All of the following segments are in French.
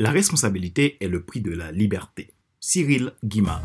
La responsabilité est le prix de la liberté. Cyril Guimard.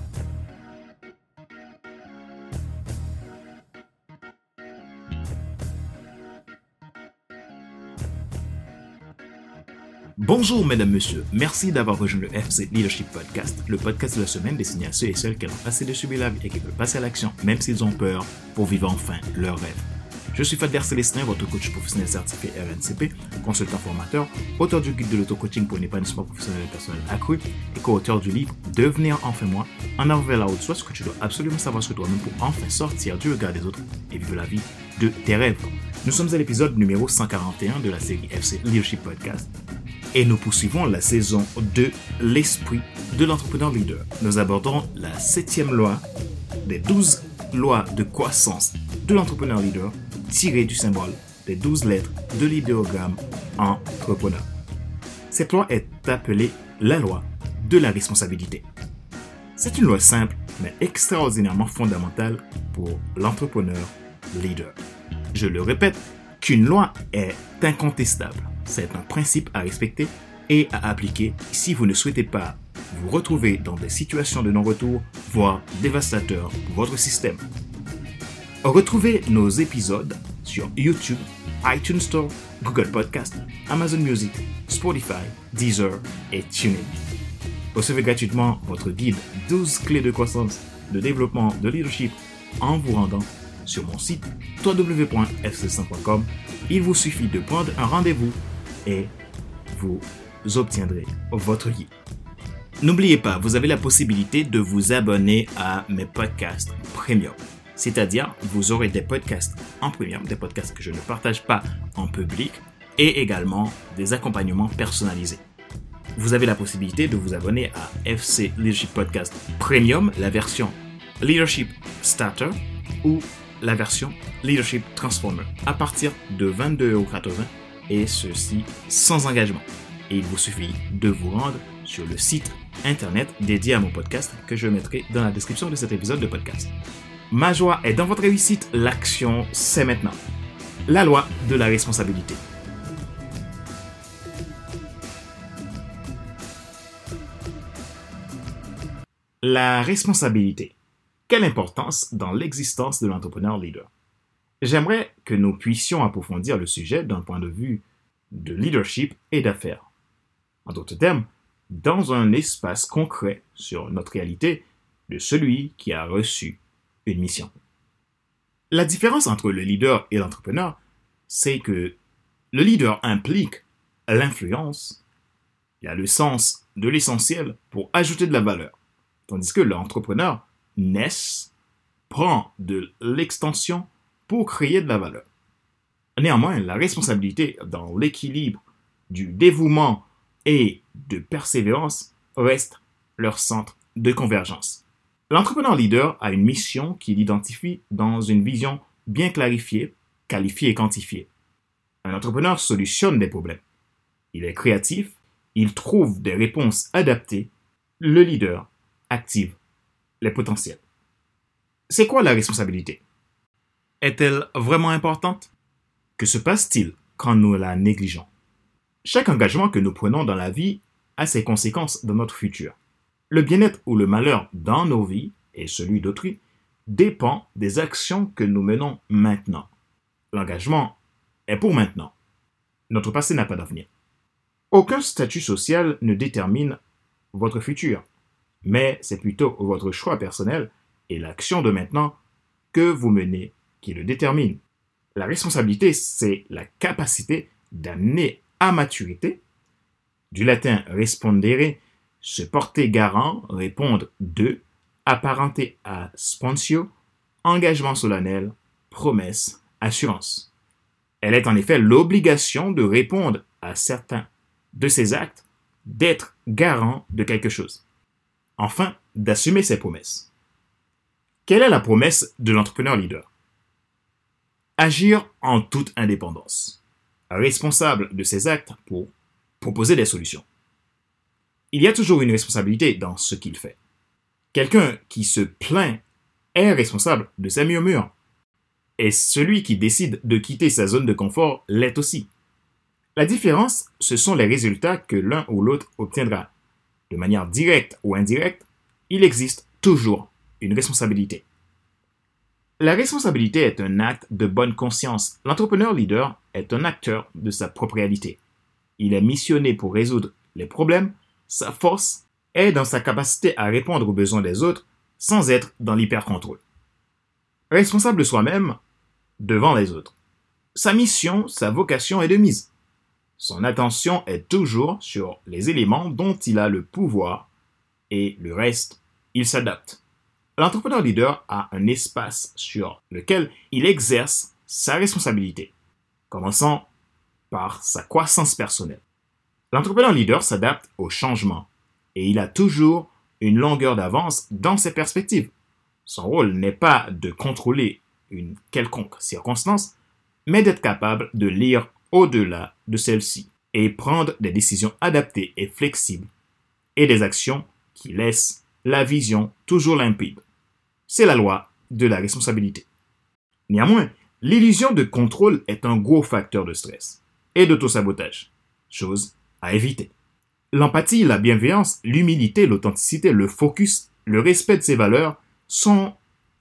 Bonjour mesdames, messieurs, merci d'avoir rejoint le FC Leadership Podcast, le podcast de la semaine destiné à ceux et celles qui ont passé de subir la vie et qui veulent passer à l'action, même s'ils ont peur, pour vivre enfin leur rêve. Je suis Fader Célestin, votre coach professionnel certifié RNCP, consultant formateur, auteur du guide de l'auto-coaching pour l'épanouissement professionnel et personnel accru et co-auteur du livre Devenir enfin moi, en avant vers la haute ce que tu dois absolument savoir sur toi-même pour enfin sortir du regard des autres et vivre la vie de tes rêves. Nous sommes à l'épisode numéro 141 de la série FC Leadership Podcast et nous poursuivons la saison 2, l'esprit de l'entrepreneur leader. Nous abordons la septième loi des 12 lois de croissance de l'entrepreneur leader tirée du symbole des 12 lettres de l'idéogramme entrepreneur. Cette loi est appelée la loi de la responsabilité. C'est une loi simple mais extraordinairement fondamentale pour l'entrepreneur leader. Je le répète, qu'une loi est incontestable c'est un principe à respecter et à appliquer si vous ne souhaitez pas vous retrouver dans des situations de non-retour, voire dévastateurs pour votre système. Retrouvez nos épisodes sur YouTube, iTunes Store, Google Podcast, Amazon Music, Spotify, Deezer et TuneIn. Recevez gratuitement votre guide 12 clés de croissance, de développement, de leadership en vous rendant sur mon site www.fc100.com. Il vous suffit de prendre un rendez-vous et vous obtiendrez votre guide. N'oubliez pas, vous avez la possibilité de vous abonner à mes podcasts premium. C'est-à-dire, vous aurez des podcasts en premium, des podcasts que je ne partage pas en public, et également des accompagnements personnalisés. Vous avez la possibilité de vous abonner à FC Leadership Podcast Premium, la version Leadership Starter ou la version Leadership Transformer à partir de 22,80€ et ceci sans engagement. Et il vous suffit de vous rendre sur le site internet dédié à mon podcast que je mettrai dans la description de cet épisode de podcast. Ma joie est dans votre réussite, l'action c'est maintenant. La loi de la responsabilité. La responsabilité. Quelle importance dans l'existence de l'entrepreneur leader? J'aimerais que nous puissions approfondir le sujet d'un point de vue de leadership et d'affaires. En d'autres termes, dans un espace concret sur notre réalité de celui qui a reçu une mission. La différence entre le leader et l'entrepreneur, c'est que le leader implique l'influence, il a le sens de l'essentiel pour ajouter de la valeur, tandis que l'entrepreneur naisse, prend de l'extension pour créer de la valeur. Néanmoins, la responsabilité dans l'équilibre du dévouement et de persévérance reste leur centre de convergence. L'entrepreneur leader a une mission qu'il identifie dans une vision bien clarifiée, qualifiée et quantifiée. Un entrepreneur solutionne des problèmes. Il est créatif, il trouve des réponses adaptées. Le leader active les potentiels. C'est quoi la responsabilité? Est-elle vraiment importante? Que se passe-t-il quand nous la négligeons? Chaque engagement que nous prenons dans la vie a ses conséquences dans notre futur. Le bien-être ou le malheur dans nos vies et celui d'autrui dépend des actions que nous menons maintenant. L'engagement est pour maintenant. Notre passé n'a pas d'avenir. Aucun statut social ne détermine votre futur, mais c'est plutôt votre choix personnel et l'action de maintenant que vous menez qui le détermine. La responsabilité, c'est la capacité d'amener à maturité, du latin respondere, se porter garant, répondre de, apparenté à sponsio, engagement solennel, promesse, assurance. Elle est en effet l'obligation de répondre à certains de ses actes, d'être garant de quelque chose. Enfin, d'assumer ses promesses. Quelle est la promesse de l'entrepreneur leader? Agir en toute indépendance, responsable de ses actes pour proposer des solutions. Il y a toujours une responsabilité dans ce qu'il fait. Quelqu'un qui se plaint est responsable de sa murmure. Et celui qui décide de quitter sa zone de confort l'est aussi. La différence, ce sont les résultats que l'un ou l'autre obtiendra. De manière directe ou indirecte, il existe toujours une responsabilité. La responsabilité est un acte de bonne conscience. L'entrepreneur leader est un acteur de sa propre réalité. Il est missionné pour résoudre les problèmes. Sa force est dans sa capacité à répondre aux besoins des autres sans être dans l'hyper-contrôle. Responsable de soi-même devant les autres. Sa mission, sa vocation est de mise. Son attention est toujours sur les éléments dont il a le pouvoir et le reste, il s'adapte. L'entrepreneur leader a un espace sur lequel il exerce sa responsabilité, commençant par sa croissance personnelle. L'entrepreneur leader s'adapte au changement et il a toujours une longueur d'avance dans ses perspectives. Son rôle n'est pas de contrôler une quelconque circonstance, mais d'être capable de lire au-delà de celle-ci et prendre des décisions adaptées et flexibles et des actions qui laissent la vision toujours limpide. C'est la loi de la responsabilité. Néanmoins, l'illusion de contrôle est un gros facteur de stress et d'autosabotage, chose à éviter. L'empathie, la bienveillance, l'humilité, l'authenticité, le focus, le respect de ses valeurs sont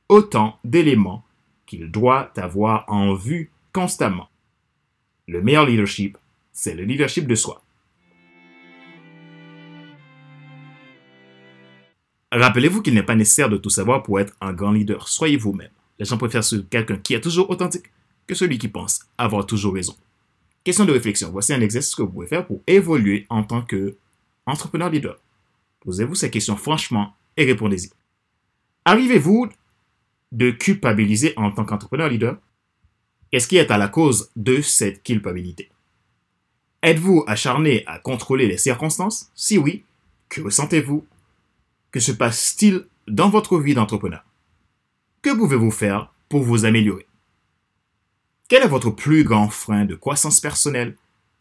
autant d'éléments qu'il doit avoir en vue constamment. Le meilleur leadership, c'est le leadership de soi. Rappelez-vous qu'il n'est pas nécessaire de tout savoir pour être un grand leader. Soyez vous-même. Les gens préfèrent quelqu'un qui est toujours authentique que celui qui pense avoir toujours raison. Question de réflexion. Voici un exercice que vous pouvez faire pour évoluer en tant qu'entrepreneur leader. Posez-vous ces questions franchement et répondez-y. Arrivez-vous de culpabiliser en tant qu'entrepreneur leader? Qu'est-ce qui est à la cause de cette culpabilité? Êtes-vous acharné à contrôler les circonstances? Si oui, que ressentez-vous? Que se passe-t-il dans votre vie d'entrepreneur? Que pouvez-vous faire pour vous améliorer? Quel est votre plus grand frein de croissance personnelle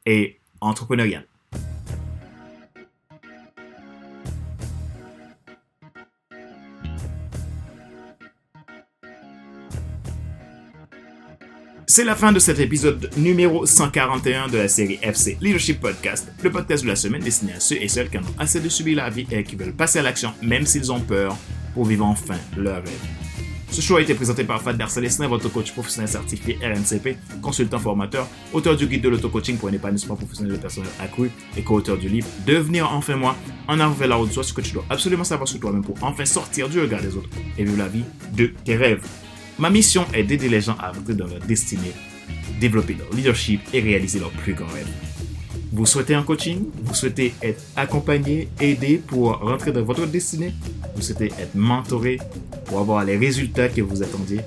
et entrepreneuriale? C'est la fin de cet épisode numéro 141 de la série FC Leadership Podcast, le podcast de la semaine destiné à ceux et celles qui en ont assez de subir la vie et qui veulent passer à l'action même s'ils ont peur pour vivre enfin leur rêve. Ce show a été présenté par Fad Darcelestin, votre coach professionnel certifié RNCP, consultant formateur, auteur du guide de l'auto-coaching pour un épanouissement professionnel de personnes accru et co-auteur du livre Devenir enfin moi, en avant vers la route, soit ce que tu dois absolument savoir sur toi-même pour enfin sortir du regard des autres et vivre la vie de tes rêves. Ma mission est d'aider les gens à rentrer dans leur destinée, développer leur leadership et réaliser leurs plus grands rêves. Vous souhaitez un coaching? Vous souhaitez être accompagné, aidé pour rentrer dans votre destinée? Vous souhaitez être mentoré? Pour avoir les résultats que vous attendiez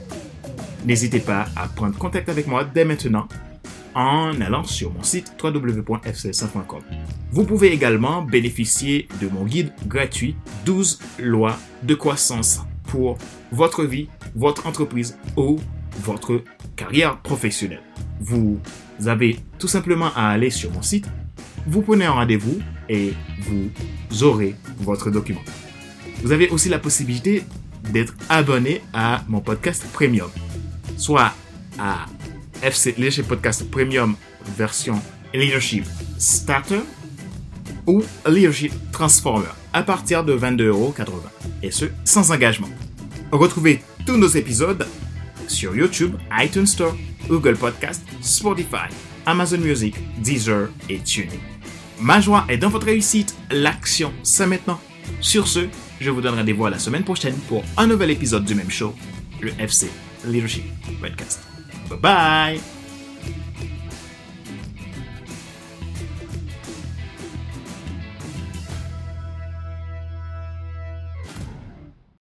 N'hésitez pas à prendre contact avec moi dès maintenant en allant sur mon site www.fcs.com. Vous pouvez également bénéficier de mon guide gratuit 12 lois de croissance pour votre vie, votre entreprise ou votre carrière professionnelle. Vous avez tout simplement à aller sur mon site, vous prenez un rendez-vous et vous aurez votre document. Vous avez aussi la possibilité d'être abonné à mon podcast premium, soit à FC Leadership Podcast Premium version Leadership Starter ou Leadership Transformer à partir de 22,80€ et ce sans engagement. Retrouvez tous nos épisodes sur YouTube, iTunes Store, Google Podcast, Spotify, Amazon Music, Deezer et TuneIn. Ma joie est dans votre réussite, l'action c'est maintenant. Sur ce, je vous donne rendez-vous la semaine prochaine pour un nouvel épisode du même show, le FC Leadership Podcast. Bye bye